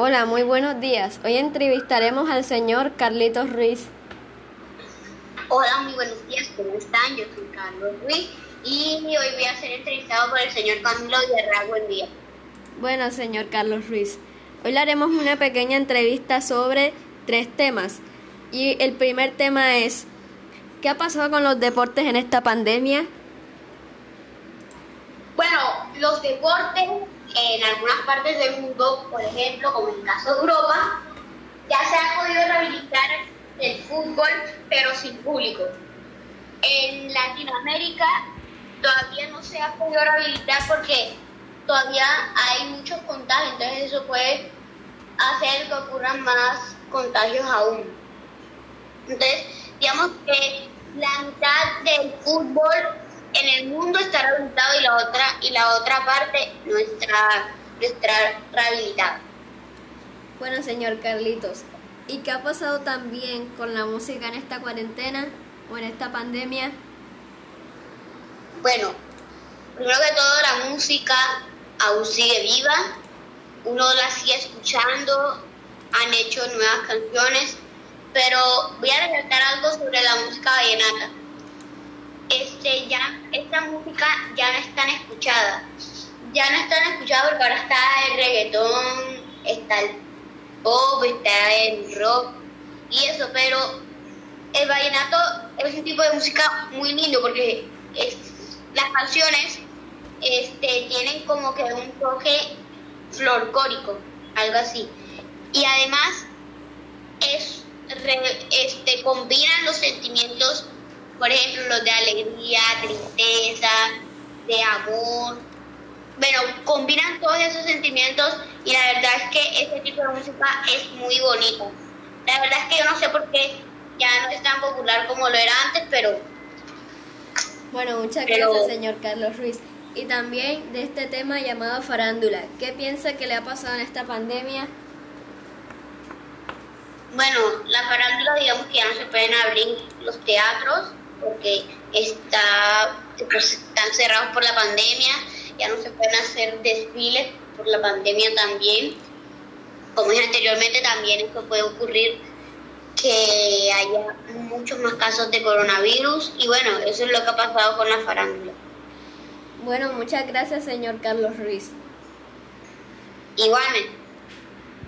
Hola, muy buenos días. Hoy entrevistaremos al señor Carlitos Ruiz. Hola, muy buenos días. ¿Cómo están? Yo soy Carlos Ruiz y hoy voy a ser entrevistado por el señor Camilo Guerra. Buen día. Bueno, señor Carlos Ruiz. Hoy le haremos una pequeña entrevista sobre tres temas. Y el primer tema es, ¿qué ha pasado con los deportes en esta pandemia? Bueno, los deportes en algunas partes del mundo, por ejemplo, como en el caso de Europa, ya se ha podido rehabilitar el fútbol, pero sin público. En Latinoamérica todavía no se ha podido rehabilitar porque todavía hay muchos contagios, entonces eso puede hacer que ocurran más contagios aún. Entonces, digamos que la mitad del fútbol en el mundo está rehabilitado y la otra y la otra parte no rehabilitada. Bueno, señor Carlitos, ¿y qué ha pasado también con la música en esta cuarentena o en esta pandemia? Bueno, primero que todo la música aún sigue viva, uno la sigue escuchando, han hecho nuevas canciones, pero voy a resaltar algo sobre la música vallenata este, ya esta música ya no es tan escuchada. Ya no es tan escuchada porque ahora está el reggaetón, está el pop, está el rock y eso, pero el vallenato es un tipo de música muy lindo porque las canciones este, tienen como que un toque florcórico, algo así. Y además es, este, combinan los sentimientos por ejemplo, los de alegría, tristeza, de amor. Bueno, combinan todos esos sentimientos y la verdad es que este tipo de música es muy bonito. La verdad es que yo no sé por qué ya no es tan popular como lo era antes, pero... Bueno, muchas gracias, señor Carlos Ruiz. Y también de este tema llamado farándula. ¿Qué piensa que le ha pasado en esta pandemia? Bueno, la farándula digamos que ya no se pueden abrir los teatros, porque está, pues, están cerrados por la pandemia, ya no se pueden hacer desfiles por la pandemia también. Como dije anteriormente, también esto puede ocurrir que haya muchos más casos de coronavirus y bueno, eso es lo que ha pasado con la farándula. Bueno, muchas gracias señor Carlos Ruiz. Igualmente.